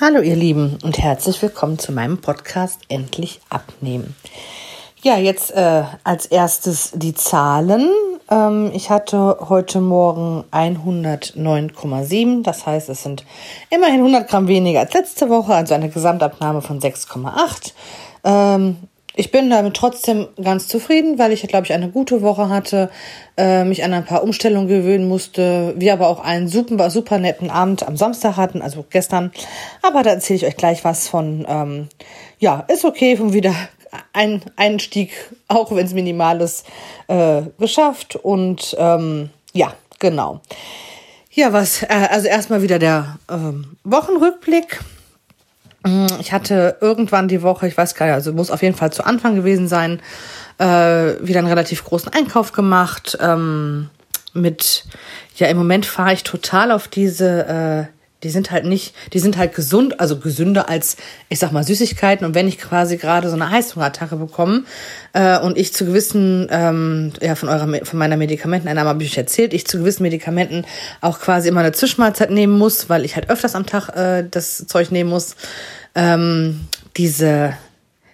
Hallo ihr Lieben und herzlich willkommen zu meinem Podcast Endlich abnehmen. Ja, jetzt äh, als erstes die Zahlen. Ähm, ich hatte heute Morgen 109,7, das heißt es sind immerhin 100 Gramm weniger als letzte Woche, also eine Gesamtabnahme von 6,8. Ähm, ich bin damit trotzdem ganz zufrieden, weil ich, glaube ich, eine gute Woche hatte, äh, mich an ein paar Umstellungen gewöhnen musste, wir aber auch einen super, super netten Abend am Samstag hatten, also gestern. Aber da erzähle ich euch gleich was von, ähm, ja, ist okay, von wieder ein Einstieg, auch wenn es minimal ist, äh, geschafft. Und ähm, ja, genau. Ja, was, äh, also erstmal wieder der ähm, Wochenrückblick. Mm, ich hatte irgendwann die Woche, ich weiß gar nicht, also muss auf jeden Fall zu Anfang gewesen sein, äh, wieder einen relativ großen Einkauf gemacht. Ähm, mit, ja, im Moment fahre ich total auf diese, äh, die sind halt nicht, die sind halt gesund, also gesünder als, ich sag mal, Süßigkeiten. Und wenn ich quasi gerade so eine Heißhungerattacke bekomme äh, und ich zu gewissen, ähm, ja, von eurer, von meiner Medikamenteneinnahme habe ich erzählt, ich zu gewissen Medikamenten auch quasi immer eine Zwischenmahlzeit nehmen muss, weil ich halt öfters am Tag äh, das Zeug nehmen muss. Ähm, diese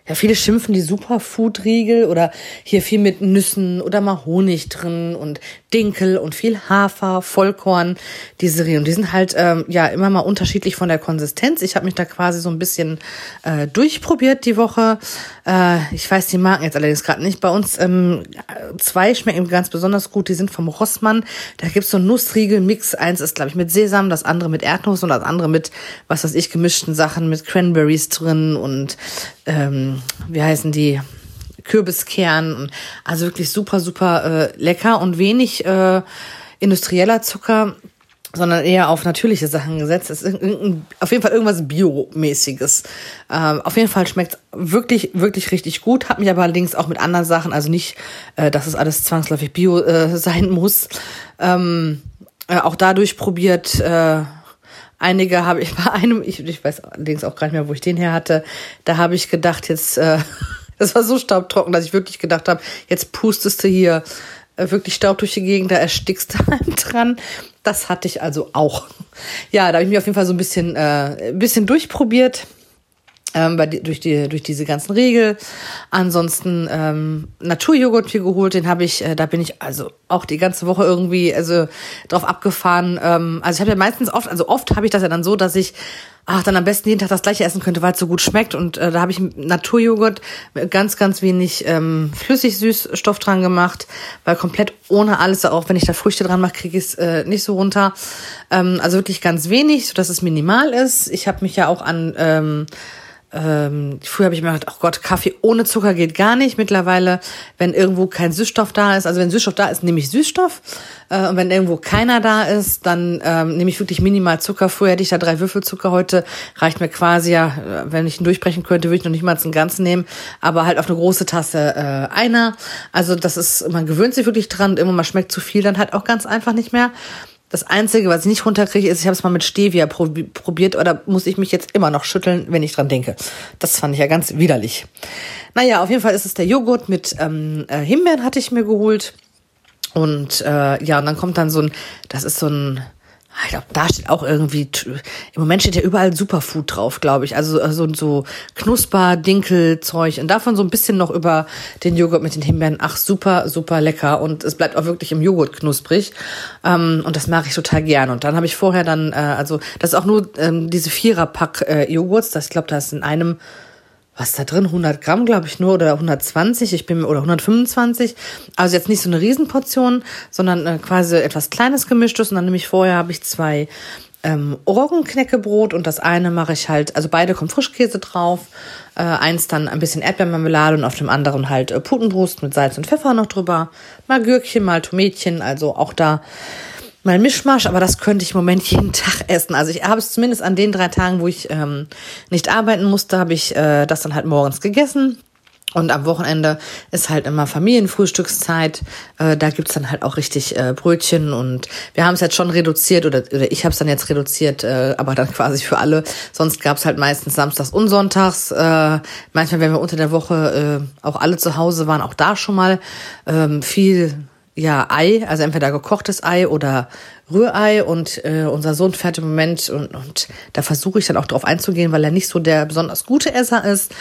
ja, viele schimpfen die Superfood-Riegel oder hier viel mit Nüssen oder mal Honig drin und Dinkel und viel Hafer, Vollkorn, diese Riegel. Und die sind halt ähm, ja immer mal unterschiedlich von der Konsistenz. Ich habe mich da quasi so ein bisschen äh, durchprobiert die Woche. Äh, ich weiß die Marken jetzt allerdings gerade nicht. Bei uns ähm, zwei schmecken ganz besonders gut. Die sind vom Rossmann. Da gibt's so einen Nussriegel-Mix. Eins ist, glaube ich, mit Sesam, das andere mit Erdnuss und das andere mit, was weiß ich, gemischten Sachen mit Cranberries drin und ähm, wie heißen die? Kürbiskern. Also wirklich super, super äh, lecker und wenig äh, industrieller Zucker, sondern eher auf natürliche Sachen gesetzt. Es ist auf jeden Fall irgendwas Biomäßiges. Ähm, auf jeden Fall schmeckt wirklich, wirklich richtig gut. Hat mich aber allerdings auch mit anderen Sachen, also nicht, äh, dass es alles zwangsläufig Bio äh, sein muss, ähm, äh, auch dadurch probiert. Äh, Einige habe ich bei einem, ich, ich weiß allerdings auch gar nicht mehr, wo ich den her hatte, da habe ich gedacht, jetzt, äh, das war so staubtrocken, dass ich wirklich gedacht habe, jetzt pustest du hier äh, wirklich Staub durch die Gegend, da erstickst du einem dran. Das hatte ich also auch. Ja, da habe ich mich auf jeden Fall so ein bisschen, äh, ein bisschen durchprobiert ähm, bei, durch, die, durch diese ganzen Regeln. Ansonsten ähm, Naturjoghurt viel geholt, den habe ich, äh, da bin ich also auch die ganze Woche irgendwie also drauf abgefahren. Ähm, also ich habe ja meistens oft, also oft habe ich das ja dann so, dass ich ach, dann am besten jeden Tag das gleiche essen könnte, weil es so gut schmeckt. Und äh, da habe ich Naturjoghurt mit ganz, ganz wenig ähm, Flüssig-Süßstoff dran gemacht, weil komplett ohne alles, auch wenn ich da Früchte dran mache, kriege ich es äh, nicht so runter. Ähm, also wirklich ganz wenig, so dass es minimal ist. Ich habe mich ja auch an ähm, ähm, früher habe ich mir gedacht, oh Gott, Kaffee ohne Zucker geht gar nicht. Mittlerweile, wenn irgendwo kein Süßstoff da ist, also wenn Süßstoff da ist, nehme ich Süßstoff. Äh, und wenn irgendwo keiner da ist, dann ähm, nehme ich wirklich minimal Zucker. Früher hätte ich da drei Würfel Zucker, heute reicht mir quasi ja, äh, wenn ich ihn durchbrechen könnte, würde ich noch nicht mal einen ganzen nehmen, aber halt auf eine große Tasse äh, einer. Also das ist, man gewöhnt sich wirklich dran und immer mal schmeckt zu viel, dann halt auch ganz einfach nicht mehr. Das Einzige, was ich nicht runterkriege, ist, ich habe es mal mit Stevia probiert, oder muss ich mich jetzt immer noch schütteln, wenn ich dran denke. Das fand ich ja ganz widerlich. Naja, auf jeden Fall ist es der Joghurt mit ähm, äh, Himbeeren, hatte ich mir geholt. Und äh, ja, und dann kommt dann so ein, das ist so ein ich glaube, da steht auch irgendwie, im Moment steht ja überall Superfood drauf, glaube ich. Also, also so Knusper, Dinkelzeug und davon so ein bisschen noch über den Joghurt mit den Himbeeren. Ach, super, super lecker. Und es bleibt auch wirklich im Joghurt knusprig. Ähm, und das mache ich total gern. Und dann habe ich vorher dann, äh, also das ist auch nur ähm, diese Viererpack äh. Das, ich glaube, da ist in einem was da drin? 100 Gramm, glaube ich, nur oder 120, ich bin oder 125. Also jetzt nicht so eine Riesenportion, sondern äh, quasi etwas kleines gemischtes. Und dann nämlich vorher habe ich zwei ähm, Roggenknäckebrot und das eine mache ich halt, also beide kommen Frischkäse drauf, äh, eins dann ein bisschen Erdbeermarmelade und auf dem anderen halt äh, Putenbrust mit Salz und Pfeffer noch drüber, mal Gürkchen, mal Tomätchen, also auch da mal Mischmasch, aber das könnte ich im Moment jeden Tag essen. Also ich habe es zumindest an den drei Tagen, wo ich ähm, nicht arbeiten musste, habe ich äh, das dann halt morgens gegessen. Und am Wochenende ist halt immer Familienfrühstückszeit. Äh, da gibt's dann halt auch richtig äh, Brötchen. Und wir haben es jetzt schon reduziert, oder, oder ich habe es dann jetzt reduziert, äh, aber dann quasi für alle. Sonst gab's halt meistens samstags und sonntags. Äh, manchmal, wenn wir unter der Woche äh, auch alle zu Hause waren, auch da schon mal ähm, viel ja Ei, also entweder gekochtes Ei oder Rührei und äh, unser Sohn fährt im Moment und, und da versuche ich dann auch drauf einzugehen, weil er nicht so der besonders gute Esser ist.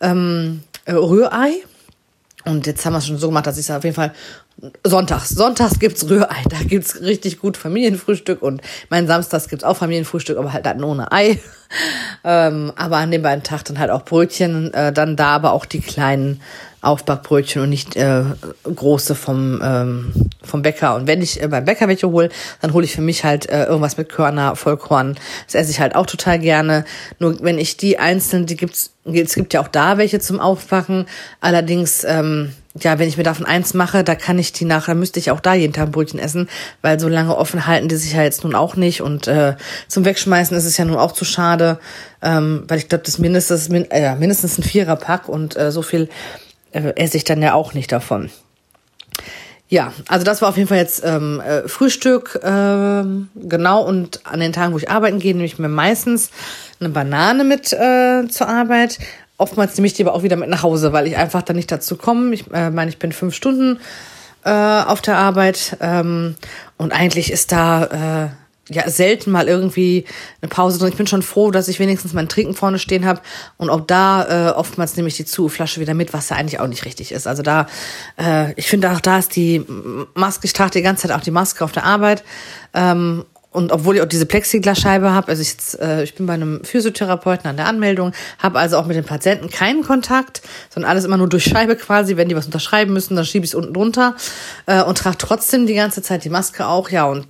Ähm, äh, Rührei. Und jetzt haben wir es schon so gemacht, dass ich es auf jeden Fall Sonntags. Sonntags gibt's Rührei. Da gibt's richtig gut Familienfrühstück und mein Samstags gibt's auch Familienfrühstück, aber halt dann ohne Ei. ähm, aber an den beiden Tagen dann halt auch Brötchen. Äh, dann da aber auch die kleinen Aufbackbrötchen und nicht äh, große vom, ähm, vom Bäcker. Und wenn ich äh, beim Bäcker welche hole, dann hole ich für mich halt äh, irgendwas mit Körner, Vollkorn. Das esse ich halt auch total gerne. Nur wenn ich die einzelnen, die gibt's, es gibt ja auch da welche zum Aufbacken. Allerdings, ähm, ja, wenn ich mir davon eins mache, da kann ich die nachher, müsste ich auch da jeden Tag ein Brötchen essen, weil so lange offen halten die sich ja jetzt nun auch nicht. Und äh, zum Wegschmeißen ist es ja nun auch zu schade, ähm, weil ich glaube, das mindestens, min, äh, mindestens ein Viererpack und äh, so viel äh, esse ich dann ja auch nicht davon. Ja, also das war auf jeden Fall jetzt ähm, äh, Frühstück, ähm, genau. Und an den Tagen, wo ich arbeiten gehe, nehme ich mir meistens eine Banane mit äh, zur Arbeit. Oftmals nehme ich die aber auch wieder mit nach Hause, weil ich einfach dann nicht dazu komme. Ich äh, meine, ich bin fünf Stunden äh, auf der Arbeit ähm, und eigentlich ist da äh, ja selten mal irgendwie eine Pause drin. Ich bin schon froh, dass ich wenigstens mein Trinken vorne stehen habe und auch da äh, oftmals nehme ich die Zu-Flasche wieder mit, was ja eigentlich auch nicht richtig ist. Also da, äh, ich finde auch da ist die Maske, ich trage die ganze Zeit auch die Maske auf der Arbeit ähm, und obwohl ich auch diese Plexiglasscheibe habe, also ich, jetzt, äh, ich bin bei einem Physiotherapeuten an der Anmeldung, habe also auch mit den Patienten keinen Kontakt, sondern alles immer nur durch Scheibe quasi. Wenn die was unterschreiben müssen, dann schiebe ich es unten drunter äh, und trage trotzdem die ganze Zeit die Maske auch. Ja, und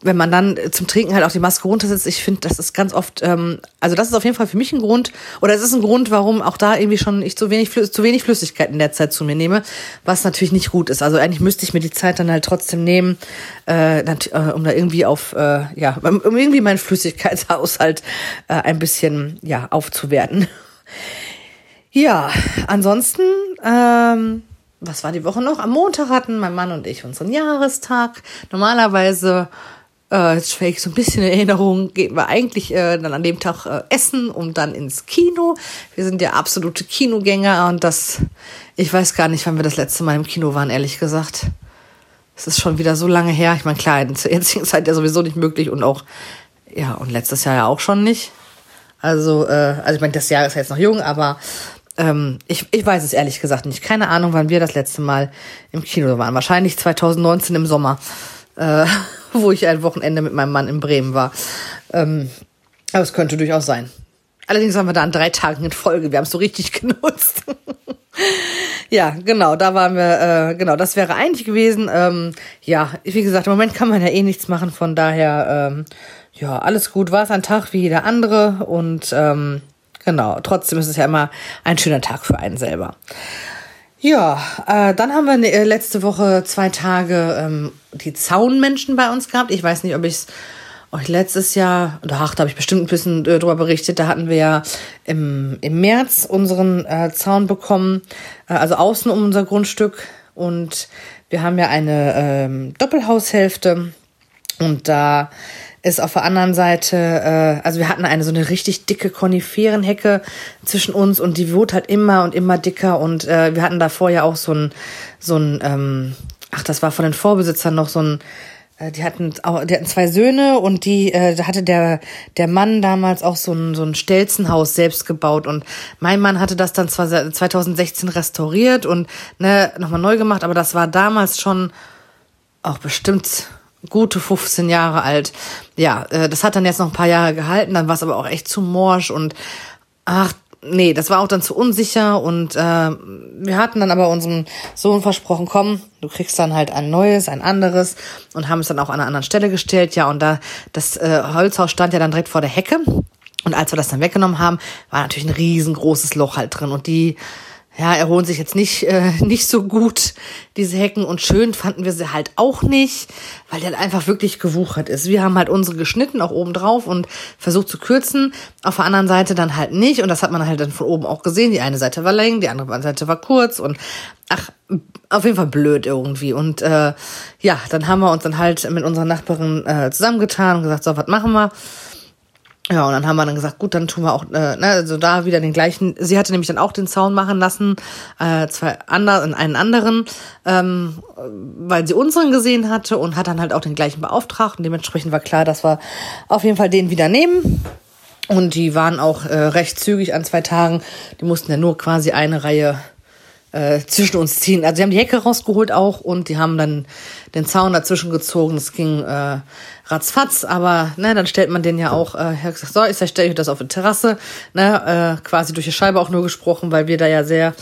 wenn man dann zum Trinken halt auch die Maske runtersetzt, ich finde, das ist ganz oft, ähm, also das ist auf jeden Fall für mich ein Grund, oder es ist ein Grund, warum auch da irgendwie schon ich zu wenig, zu wenig Flüssigkeit in der Zeit zu mir nehme, was natürlich nicht gut ist. Also eigentlich müsste ich mir die Zeit dann halt trotzdem nehmen, äh, äh um da irgendwie auf, äh, ja, um irgendwie meinen Flüssigkeitshaushalt äh, ein bisschen, ja, aufzuwerten. Ja, ansonsten, ähm, was war die Woche noch? Am Montag hatten mein Mann und ich unseren Jahrestag. Normalerweise äh, jetzt schwelge ich so ein bisschen in Erinnerung, gehen wir eigentlich äh, dann an dem Tag äh, essen und dann ins Kino. Wir sind ja absolute Kinogänger und das, ich weiß gar nicht, wann wir das letzte Mal im Kino waren, ehrlich gesagt. Es ist schon wieder so lange her. Ich meine, klar, der jetzigen Zeit ja sowieso nicht möglich und auch, ja, und letztes Jahr ja auch schon nicht. Also, äh, also ich meine, das Jahr ist ja jetzt noch jung, aber ähm, ich, ich weiß es ehrlich gesagt nicht. Keine Ahnung, wann wir das letzte Mal im Kino waren. Wahrscheinlich 2019 im Sommer. Äh, wo ich ein Wochenende mit meinem Mann in Bremen war. Ähm, aber es könnte durchaus sein. Allerdings haben wir da an drei Tagen in Folge. Wir haben es so richtig genutzt. ja, genau, da waren wir, äh, genau, das wäre eigentlich gewesen. Ähm, ja, wie gesagt, im Moment kann man ja eh nichts machen, von daher, ähm, ja, alles gut. War es ein Tag wie jeder andere und ähm, genau, trotzdem ist es ja immer ein schöner Tag für einen selber. Ja, äh, dann haben wir ne, äh, letzte Woche zwei Tage ähm, die Zaunmenschen bei uns gehabt. Ich weiß nicht, ob ich es euch letztes Jahr, oder ach, da habe ich bestimmt ein bisschen äh, drüber berichtet, da hatten wir ja im, im März unseren äh, Zaun bekommen, äh, also außen um unser Grundstück. Und wir haben ja eine ähm, Doppelhaushälfte und da ist auf der anderen Seite, äh, also wir hatten eine so eine richtig dicke Koniferenhecke zwischen uns und die wurde halt immer und immer dicker und äh, wir hatten davor ja auch so ein, so ein, ähm, ach, das war von den Vorbesitzern noch so ein, äh, die hatten auch, die hatten zwei Söhne und die, äh, da hatte der, der Mann damals auch so ein, so ein Stelzenhaus selbst gebaut und mein Mann hatte das dann zwar 2016 restauriert und ne, nochmal neu gemacht, aber das war damals schon auch bestimmt gute 15 Jahre alt. Ja, äh, das hat dann jetzt noch ein paar Jahre gehalten, dann war es aber auch echt zu morsch und ach, nee, das war auch dann zu unsicher und äh, wir hatten dann aber unserem Sohn versprochen, komm, du kriegst dann halt ein neues, ein anderes und haben es dann auch an einer anderen Stelle gestellt, ja, und da das äh, Holzhaus stand ja dann direkt vor der Hecke und als wir das dann weggenommen haben, war natürlich ein riesengroßes Loch halt drin und die ja, erholen sich jetzt nicht, äh, nicht so gut, diese Hecken. Und schön fanden wir sie halt auch nicht, weil der einfach wirklich gewuchert ist. Wir haben halt unsere geschnitten, auch oben drauf und versucht zu kürzen. Auf der anderen Seite dann halt nicht. Und das hat man halt dann von oben auch gesehen. Die eine Seite war länger, die andere Seite war kurz und ach, auf jeden Fall blöd irgendwie. Und äh, ja, dann haben wir uns dann halt mit unserer Nachbarin äh, zusammengetan und gesagt, so, was machen wir? Ja, und dann haben wir dann gesagt, gut, dann tun wir auch, äh, ne, also da wieder den gleichen. Sie hatte nämlich dann auch den Zaun machen lassen, äh, zwei andere, einen anderen, ähm, weil sie unseren gesehen hatte und hat dann halt auch den gleichen beauftragt. Und dementsprechend war klar, dass wir auf jeden Fall den wieder nehmen. Und die waren auch äh, recht zügig an zwei Tagen. Die mussten ja nur quasi eine Reihe äh, zwischen uns ziehen. Also sie haben die Hecke rausgeholt auch und die haben dann den Zaun dazwischen gezogen. Das ging äh, ratzfatz, aber ne, dann stellt man den ja auch, äh, gesagt, so, ich stelle euch das auf die Terrasse, ne, äh, quasi durch die Scheibe auch nur gesprochen, weil wir da ja sehr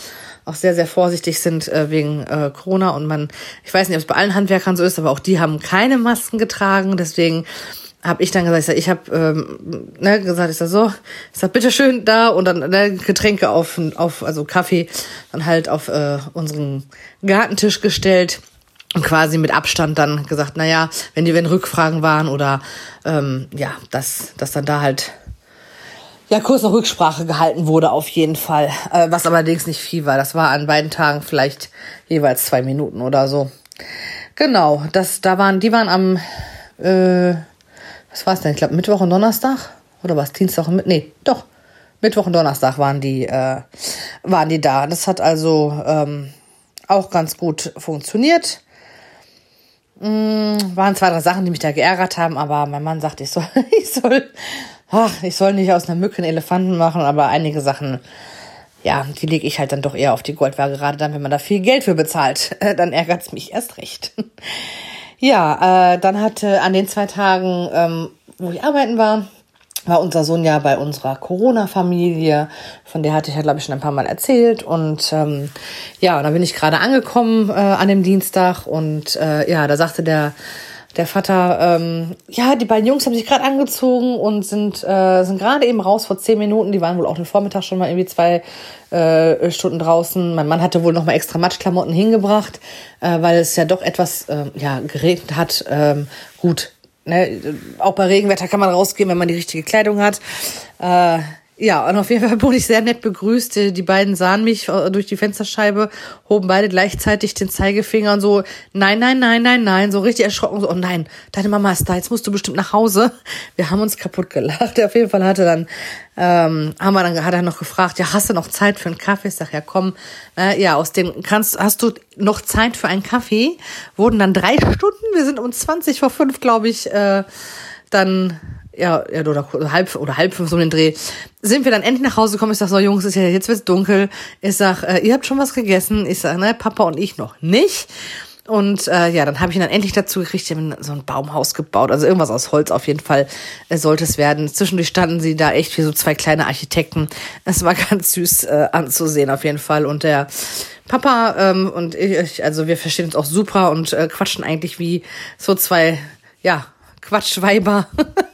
auch sehr, sehr vorsichtig sind äh, wegen äh, Corona und man, ich weiß nicht, ob es bei allen Handwerkern so ist, aber auch die haben keine Masken getragen, deswegen habe ich dann gesagt, ich, sag, ich habe ähm, ne, gesagt, ich sag so, ich sag bitteschön da und dann ne, Getränke auf, auf also Kaffee dann halt auf äh, unseren Gartentisch gestellt und quasi mit Abstand dann gesagt, na ja, wenn die wenn Rückfragen waren oder ähm, ja, dass dass dann da halt ja kurz noch Rücksprache gehalten wurde auf jeden Fall, äh, was allerdings nicht viel war. Das war an beiden Tagen vielleicht jeweils zwei Minuten oder so. Genau, das da waren die waren am äh, was war es denn? Ich glaube Mittwoch und Donnerstag oder was? Dienstag und nee, doch Mittwoch und Donnerstag waren die äh, waren die da. Das hat also ähm, auch ganz gut funktioniert. Mm, waren zwei, drei Sachen, die mich da geärgert haben, aber mein Mann sagt, ich soll, ich soll, ach, ich soll nicht aus einer Mücke einen Elefanten machen, aber einige Sachen, ja, die lege ich halt dann doch eher auf die Goldwaage, gerade dann, wenn man da viel Geld für bezahlt, dann ärgert's mich erst recht. Ja, äh, dann hatte an den zwei Tagen, ähm, wo ich arbeiten war, war unser Sohn ja bei unserer Corona-Familie, von der hatte ich ja, glaube ich, schon ein paar Mal erzählt. Und ähm, ja, da bin ich gerade angekommen äh, an dem Dienstag und äh, ja, da sagte der der Vater, ähm, ja, die beiden Jungs haben sich gerade angezogen und sind, äh, sind gerade eben raus vor zehn Minuten. Die waren wohl auch den Vormittag schon mal irgendwie zwei äh, Stunden draußen. Mein Mann hatte wohl noch mal extra Matschklamotten hingebracht, äh, weil es ja doch etwas äh, ja, geregnet hat. Ähm, gut, Ne, auch bei Regenwetter kann man rausgehen, wenn man die richtige Kleidung hat. Äh, ja, und auf jeden Fall wurde ich sehr nett begrüßt. Die beiden sahen mich äh, durch die Fensterscheibe, hoben beide gleichzeitig den Zeigefinger und so, nein, nein, nein, nein, nein, so richtig erschrocken, so, oh nein, deine Mama ist da, jetzt musst du bestimmt nach Hause. Wir haben uns kaputt gelacht. Auf jeden Fall hatte dann ähm, haben wir dann, hat er noch gefragt, ja, hast du noch Zeit für einen Kaffee? Ich sag, ja, komm, äh, ja, aus dem, kannst, hast du noch Zeit für einen Kaffee? Wurden dann drei Stunden, wir sind um 20 vor fünf, glaube ich, äh, dann, ja, ja, oder halb, oder halb fünf so den Dreh, sind wir dann endlich nach Hause gekommen. Ich sag so, Jungs, ist ja, jetzt wird's dunkel. Ich sag, äh, ihr habt schon was gegessen. Ich sag, ne, Papa und ich noch nicht. Und äh, ja, dann habe ich ihn dann endlich dazu gekriegt, ich habe so ein Baumhaus gebaut, also irgendwas aus Holz auf jeden Fall äh, sollte es werden. Zwischendurch standen sie da echt wie so zwei kleine Architekten. Es war ganz süß äh, anzusehen auf jeden Fall. Und der Papa ähm, und ich, also wir verstehen uns auch super und äh, quatschen eigentlich wie so zwei, ja, Quatschweiber.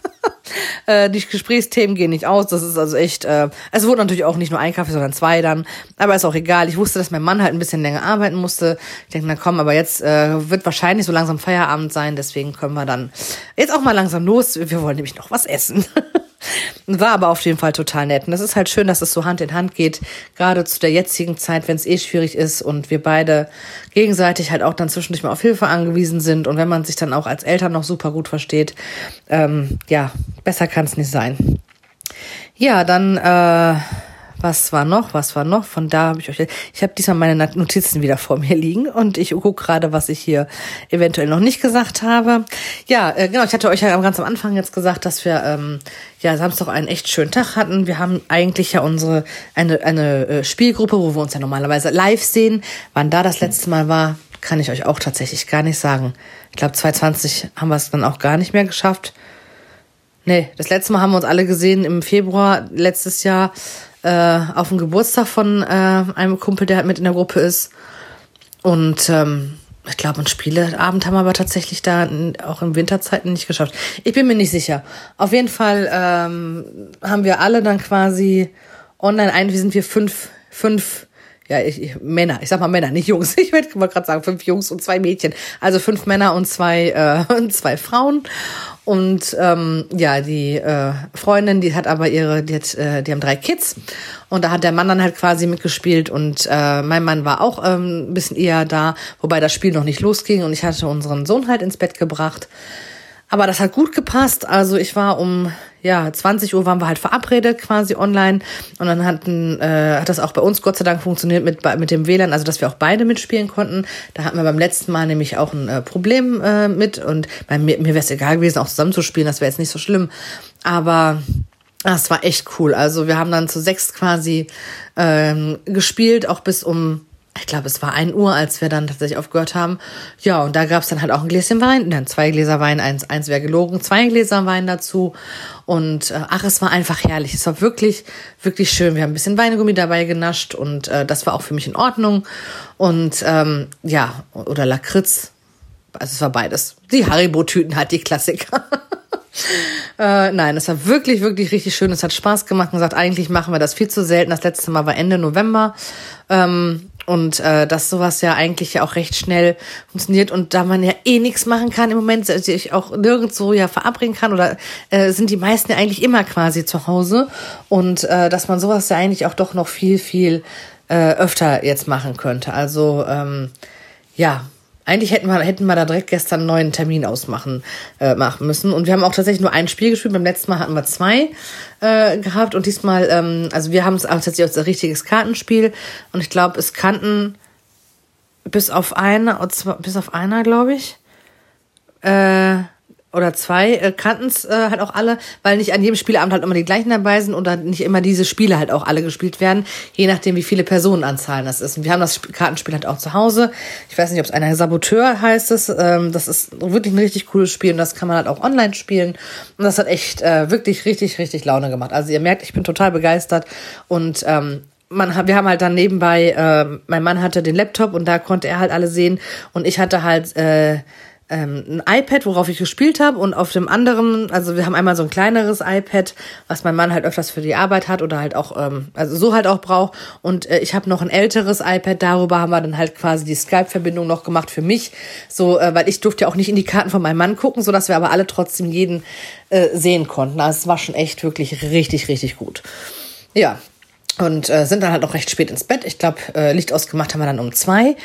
Äh, die Gesprächsthemen gehen nicht aus. Das ist also echt, äh, es wurde natürlich auch nicht nur ein Kaffee, sondern zwei dann. Aber ist auch egal. Ich wusste, dass mein Mann halt ein bisschen länger arbeiten musste. Ich denke, na komm, aber jetzt äh, wird wahrscheinlich so langsam Feierabend sein. Deswegen können wir dann jetzt auch mal langsam los. Wir wollen nämlich noch was essen. War aber auf jeden Fall total nett. Und das ist halt schön, dass es so Hand in Hand geht, gerade zu der jetzigen Zeit, wenn es eh schwierig ist und wir beide gegenseitig halt auch dann zwischendurch mal auf Hilfe angewiesen sind und wenn man sich dann auch als Eltern noch super gut versteht, ähm, ja, besser kann es nicht sein. Ja, dann äh, was war noch? Was war noch? Von da habe ich euch. Ich habe diesmal meine Notizen wieder vor mir liegen und ich gucke gerade, was ich hier eventuell noch nicht gesagt habe. Ja, äh, genau. Ich hatte euch ja ganz am Anfang jetzt gesagt, dass wir ähm, ja Samstag einen echt schönen Tag hatten. Wir haben eigentlich ja unsere eine eine äh, Spielgruppe, wo wir uns ja normalerweise live sehen. Wann da das letzte Mal war, kann ich euch auch tatsächlich gar nicht sagen. Ich glaube, 2020 haben wir es dann auch gar nicht mehr geschafft. Nee, das letzte Mal haben wir uns alle gesehen im Februar letztes Jahr äh, auf dem Geburtstag von äh, einem Kumpel, der halt mit in der Gruppe ist. Und ähm, ich glaube, einen Spieleabend haben wir aber tatsächlich da auch in Winterzeiten nicht geschafft. Ich bin mir nicht sicher. Auf jeden Fall ähm, haben wir alle dann quasi online ein, wie sind wir fünf, fünf ja, ich, ich, Männer, ich sag mal Männer, nicht Jungs. Ich wollte gerade sagen, fünf Jungs und zwei Mädchen. Also fünf Männer und zwei, äh, und zwei Frauen. Und ähm, ja, die äh, Freundin, die hat aber ihre, die, hat, äh, die haben drei Kids und da hat der Mann dann halt quasi mitgespielt und äh, mein Mann war auch ähm, ein bisschen eher da, wobei das Spiel noch nicht losging und ich hatte unseren Sohn halt ins Bett gebracht. Aber das hat gut gepasst. Also ich war um ja 20 Uhr waren wir halt verabredet quasi online und dann hatten äh, hat das auch bei uns Gott sei Dank funktioniert mit mit dem WLAN, also dass wir auch beide mitspielen konnten. Da hatten wir beim letzten Mal nämlich auch ein äh, Problem äh, mit und bei mir, mir wäre es egal gewesen, auch zusammenzuspielen. Das wäre jetzt nicht so schlimm. Aber das war echt cool. Also wir haben dann zu sechs quasi ähm, gespielt, auch bis um ich glaube, es war ein Uhr, als wir dann tatsächlich aufgehört haben. Ja, und da gab's dann halt auch ein Gläschen Wein, dann zwei Gläser Wein, eins, eins wäre gelogen, zwei Gläser Wein dazu. Und äh, ach, es war einfach herrlich. Es war wirklich, wirklich schön. Wir haben ein bisschen Weingummi dabei genascht und äh, das war auch für mich in Ordnung. Und ähm, ja, oder Lakritz. Also es war beides. Die Haribo-Tüten hat die Klassiker. äh, nein, es war wirklich, wirklich richtig schön. Es hat Spaß gemacht und gesagt, eigentlich machen wir das viel zu selten. Das letzte Mal war Ende November. Ähm, und äh, dass sowas ja eigentlich ja auch recht schnell funktioniert und da man ja eh nichts machen kann im Moment, sich auch nirgendwo ja verabreden kann oder äh, sind die meisten ja eigentlich immer quasi zu Hause und äh, dass man sowas ja eigentlich auch doch noch viel, viel äh, öfter jetzt machen könnte. Also ähm, ja, eigentlich hätten wir, hätten wir da direkt gestern einen neuen Termin ausmachen äh, machen müssen. Und wir haben auch tatsächlich nur ein Spiel gespielt. Beim letzten Mal hatten wir zwei äh, gehabt. Und diesmal, ähm, also wir haben es auch tatsächlich als richtiges Kartenspiel. Und ich glaube, es kannten bis auf einer, bis auf einer, glaube ich. Äh, oder zwei äh, kannten es äh, halt auch alle, weil nicht an jedem Spieleabend halt immer die gleichen dabei sind und dann nicht immer diese Spiele halt auch alle gespielt werden, je nachdem, wie viele Personenanzahlen das ist. Und wir haben das Kartenspiel halt auch zu Hause. Ich weiß nicht, ob es einer Saboteur heißt es. Ähm, das ist wirklich ein richtig cooles Spiel und das kann man halt auch online spielen. Und das hat echt äh, wirklich richtig, richtig Laune gemacht. Also ihr merkt, ich bin total begeistert und ähm, man, wir haben halt dann nebenbei, äh, mein Mann hatte den Laptop und da konnte er halt alle sehen und ich hatte halt äh, ähm, ein iPad, worauf ich gespielt habe und auf dem anderen, also wir haben einmal so ein kleineres iPad, was mein Mann halt öfters für die Arbeit hat oder halt auch, ähm, also so halt auch braucht und äh, ich habe noch ein älteres iPad, darüber haben wir dann halt quasi die Skype-Verbindung noch gemacht für mich, so, äh, weil ich durfte ja auch nicht in die Karten von meinem Mann gucken, so dass wir aber alle trotzdem jeden äh, sehen konnten. Also es war schon echt wirklich richtig, richtig gut. Ja, und äh, sind dann halt auch recht spät ins Bett. Ich glaube, äh, Licht ausgemacht haben wir dann um zwei.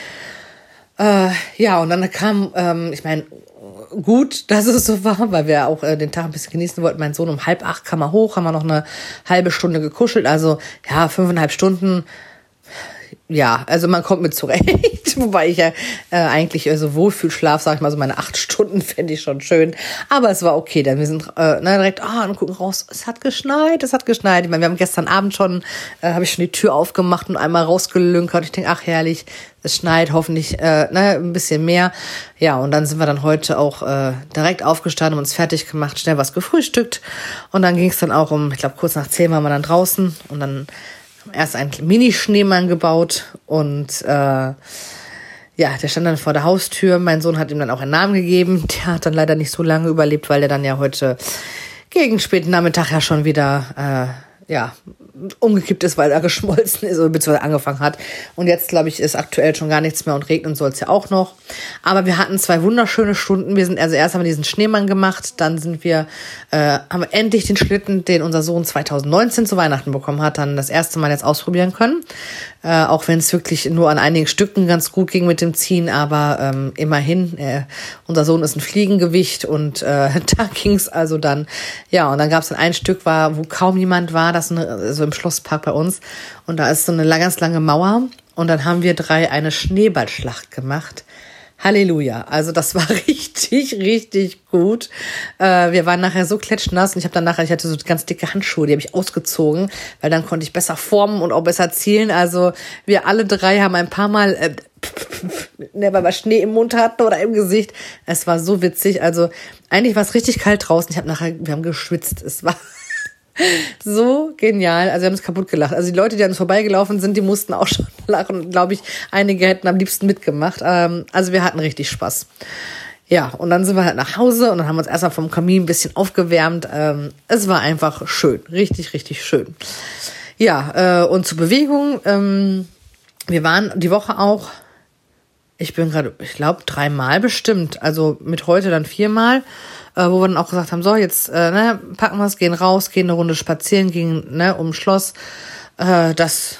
Äh, ja, und dann kam, ähm, ich meine, gut, dass es so war, weil wir auch äh, den Tag ein bisschen genießen wollten. Mein Sohn um halb acht kam er hoch, haben wir noch eine halbe Stunde gekuschelt. Also ja, fünfeinhalb Stunden ja, also man kommt mit zurecht, wobei ich ja äh, eigentlich äh, so Wohlfühlschlaf, sag ich mal, so meine acht Stunden fände ich schon schön. Aber es war okay, denn wir sind äh, ne, direkt, ah, oh, und gucken raus, es hat geschneit, es hat geschneit. Ich meine, wir haben gestern Abend schon, äh, habe ich schon die Tür aufgemacht und einmal rausgelünkert. Ich denke, ach herrlich, es schneit hoffentlich äh, ne, ein bisschen mehr. Ja, und dann sind wir dann heute auch äh, direkt aufgestanden, uns fertig gemacht, schnell was gefrühstückt. Und dann ging es dann auch um, ich glaube, kurz nach zehn waren wir dann draußen und dann erst einen Mini-Schneemann gebaut und äh, ja, der stand dann vor der Haustür. Mein Sohn hat ihm dann auch einen Namen gegeben. Der hat dann leider nicht so lange überlebt, weil der dann ja heute gegen späten Nachmittag ja schon wieder äh, ja umgekippt ist, weil er geschmolzen ist oder beziehungsweise angefangen hat. Und jetzt, glaube ich, ist aktuell schon gar nichts mehr und regnen soll es ja auch noch. Aber wir hatten zwei wunderschöne Stunden. Wir sind, also erst haben wir diesen Schneemann gemacht, dann sind wir, äh, haben wir endlich den Schlitten, den unser Sohn 2019 zu Weihnachten bekommen hat, dann das erste Mal jetzt ausprobieren können. Äh, auch wenn es wirklich nur an einigen Stücken ganz gut ging mit dem Ziehen, aber ähm, immerhin, äh, unser Sohn ist ein Fliegengewicht und äh, da ging's also dann, ja, und dann gab's dann ein Stück, war, wo kaum jemand war, das eine, so im Schlosspark bei uns. Und da ist so eine ganz lange Mauer. Und dann haben wir drei eine Schneeballschlacht gemacht. Halleluja. Also das war richtig, richtig gut. Äh, wir waren nachher so klatschnass und ich habe dann nachher, ich hatte so ganz dicke Handschuhe, die habe ich ausgezogen, weil dann konnte ich besser formen und auch besser zielen. Also wir alle drei haben ein paar Mal, äh, ne, weil Schnee im Mund hatten oder im Gesicht. Es war so witzig. Also eigentlich war es richtig kalt draußen. Ich habe nachher, wir haben geschwitzt. Es war so genial. Also wir haben es kaputt gelacht. Also die Leute, die an uns vorbeigelaufen sind, die mussten auch schon lachen. Glaube ich, einige hätten am liebsten mitgemacht. Ähm, also wir hatten richtig Spaß. Ja, und dann sind wir halt nach Hause und dann haben wir uns erstmal vom Kamin ein bisschen aufgewärmt. Ähm, es war einfach schön. Richtig, richtig schön. Ja, äh, und zur Bewegung. Ähm, wir waren die Woche auch, ich bin gerade, ich glaube, dreimal bestimmt. Also mit heute dann viermal äh, wo wir dann auch gesagt haben, so, jetzt äh, ne, packen wir es, gehen raus, gehen eine Runde spazieren, gehen ne, um Schloss. Äh, das,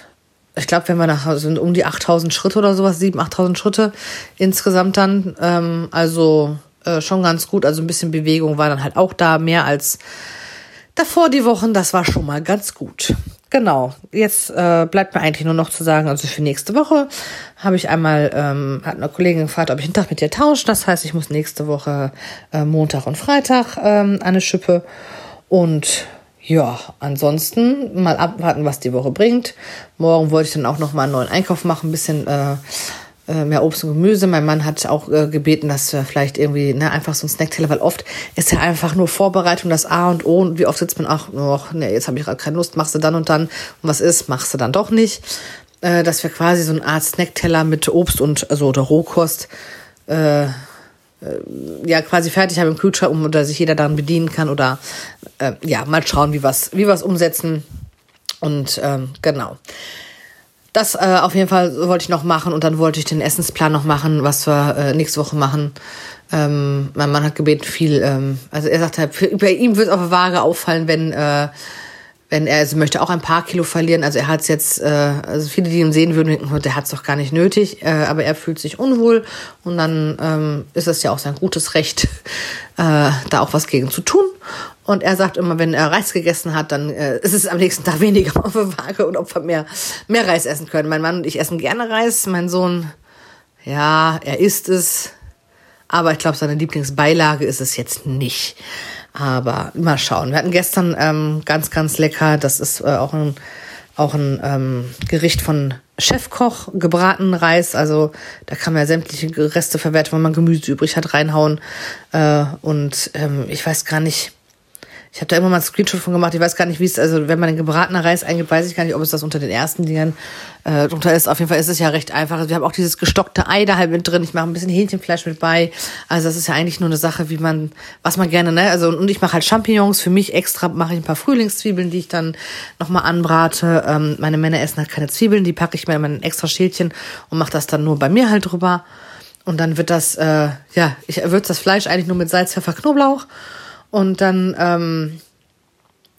ich glaube, wenn wir nach sind um die 8000 Schritte oder sowas, 7.000, 8.000 Schritte insgesamt dann. Ähm, also äh, schon ganz gut. Also ein bisschen Bewegung war dann halt auch da, mehr als davor die Wochen. Das war schon mal ganz gut. Genau, jetzt äh, bleibt mir eigentlich nur noch zu sagen, also für nächste Woche habe ich einmal, ähm, hat eine Kollegin gefragt, ob ich einen Tag mit ihr tausche. Das heißt, ich muss nächste Woche äh, Montag und Freitag ähm, eine Schippe. Und ja, ansonsten mal abwarten, was die Woche bringt. Morgen wollte ich dann auch noch mal einen neuen Einkauf machen, ein bisschen äh, mehr Obst und Gemüse. Mein Mann hat auch äh, gebeten, dass wir vielleicht irgendwie ne, einfach so ein Snackteller, weil oft ist ja einfach nur Vorbereitung das A und O. Und wie oft sitzt man auch, oh, ne, jetzt habe ich gerade keine Lust, machst du dann und dann. Und was ist, machst du dann doch nicht. Äh, dass wir quasi so eine Art Snackteller mit Obst und also oder Rohkost äh, äh, ja quasi fertig haben im Kühlschrank, um dass sich jeder daran bedienen kann oder äh, ja mal schauen, wie was wie was umsetzen und ähm, genau. Das äh, auf jeden Fall wollte ich noch machen und dann wollte ich den Essensplan noch machen, was wir äh, nächste Woche machen. Ähm, mein Mann hat gebeten viel, ähm, also er sagt halt, für, bei ihm wird es auf der Waage auffallen, wenn äh, wenn er also möchte auch ein paar Kilo verlieren. Also er hat es jetzt, äh, also viele, die ihn sehen würden, denken, der hat es doch gar nicht nötig, äh, aber er fühlt sich unwohl und dann ähm, ist es ja auch sein gutes Recht, äh, da auch was gegen zu tun. Und er sagt immer, wenn er Reis gegessen hat, dann äh, ist es am nächsten Tag weniger auf der Waage und ob wir mehr, mehr Reis essen können. Mein Mann und ich essen gerne Reis. Mein Sohn, ja, er isst es. Aber ich glaube, seine Lieblingsbeilage ist es jetzt nicht. Aber mal schauen. Wir hatten gestern ähm, ganz, ganz lecker. Das ist äh, auch ein, auch ein ähm, Gericht von Chefkoch, gebratenen Reis. Also da kann man ja sämtliche Reste verwerten, wenn man Gemüse übrig hat, reinhauen. Äh, und ähm, ich weiß gar nicht ich habe da immer mal einen Screenshot von gemacht. Ich weiß gar nicht, wie es, also wenn man den gebratenen Reis eingibt, weiß ich gar nicht, ob es das unter den ersten Dingern äh, drunter ist. Auf jeden Fall ist es ja recht einfach. Also wir haben auch dieses gestockte Ei da halt mit drin. Ich mache ein bisschen Hähnchenfleisch mit bei. Also das ist ja eigentlich nur eine Sache, wie man, was man gerne, ne? Also und ich mache halt Champignons. Für mich extra mache ich ein paar Frühlingszwiebeln, die ich dann nochmal anbrate. Ähm, meine Männer essen halt keine Zwiebeln, die packe ich mir in mein extra Schälchen und mache das dann nur bei mir halt drüber. Und dann wird das, äh, ja, ich würze das Fleisch eigentlich nur mit Salz, Pfeffer, Knoblauch und dann ähm,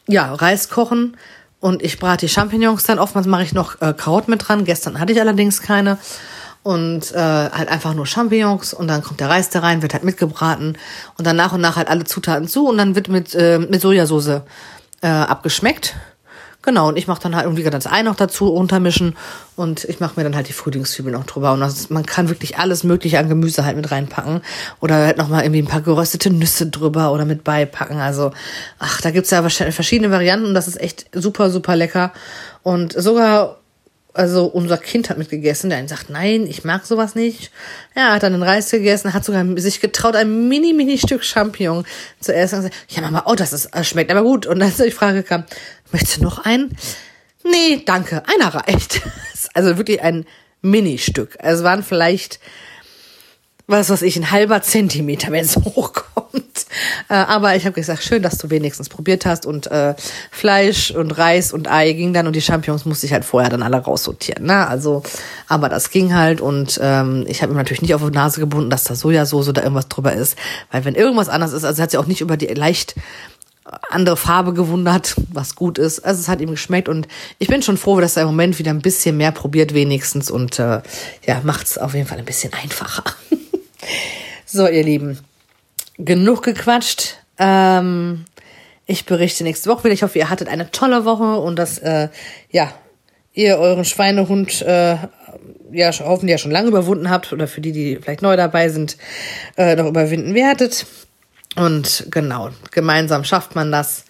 ja Reis kochen. Und ich brate die Champignons dann. Oftmals mache ich noch äh, Karotten mit dran. Gestern hatte ich allerdings keine. Und äh, halt einfach nur Champignons. Und dann kommt der Reis da rein, wird halt mitgebraten. Und dann nach und nach halt alle Zutaten zu. Und dann wird mit äh, mit Sojasauce äh, abgeschmeckt Genau, und ich mache dann halt irgendwie das Ei noch dazu untermischen und ich mache mir dann halt die Frühlingszwiebeln noch drüber. Und das, man kann wirklich alles Mögliche an Gemüse halt mit reinpacken. Oder halt nochmal irgendwie ein paar geröstete Nüsse drüber oder mit beipacken. Also, ach, da gibt's ja verschiedene Varianten und das ist echt super, super lecker. Und sogar also unser Kind hat mitgegessen, der einen sagt, nein, ich mag sowas nicht. Ja, hat dann den Reis gegessen, hat sogar sich getraut, ein mini, mini Stück Champignon zu essen. Und gesagt, ja, Mama, oh, das ist, das schmeckt aber gut. Und dann die Frage kam, möchtest du noch einen? Nee, danke, einer reicht. Also wirklich ein Mini-Stück. Also es waren vielleicht was weiß ich, ein halber Zentimeter, wenn es hochkommt. Äh, aber ich habe gesagt, schön, dass du wenigstens probiert hast. Und äh, Fleisch und Reis und Ei ging dann und die Champignons musste ich halt vorher dann alle raussortieren. Ne? Also, aber das ging halt und ähm, ich habe mir natürlich nicht auf die Nase gebunden, dass da Sojasauce oder irgendwas drüber ist. Weil wenn irgendwas anders ist, also hat sie auch nicht über die leicht andere Farbe gewundert, was gut ist. Also es hat ihm geschmeckt und ich bin schon froh, dass er im Moment wieder ein bisschen mehr probiert wenigstens und äh, ja, macht es auf jeden Fall ein bisschen einfacher. So, ihr Lieben, genug gequatscht. Ähm, ich berichte nächste Woche wieder. Ich hoffe, ihr hattet eine tolle Woche und dass, äh, ja, ihr euren Schweinehund, äh, ja, hoffentlich ja schon lange überwunden habt oder für die, die vielleicht neu dabei sind, äh, noch überwinden werdet. Und genau, gemeinsam schafft man das,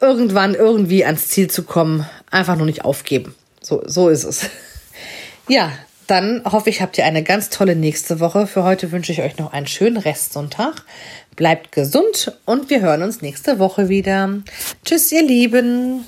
irgendwann irgendwie ans Ziel zu kommen. Einfach nur nicht aufgeben. So, so ist es. Ja, dann hoffe ich, habt ihr eine ganz tolle nächste Woche. Für heute wünsche ich euch noch einen schönen Restsonntag. Bleibt gesund und wir hören uns nächste Woche wieder. Tschüss, ihr Lieben.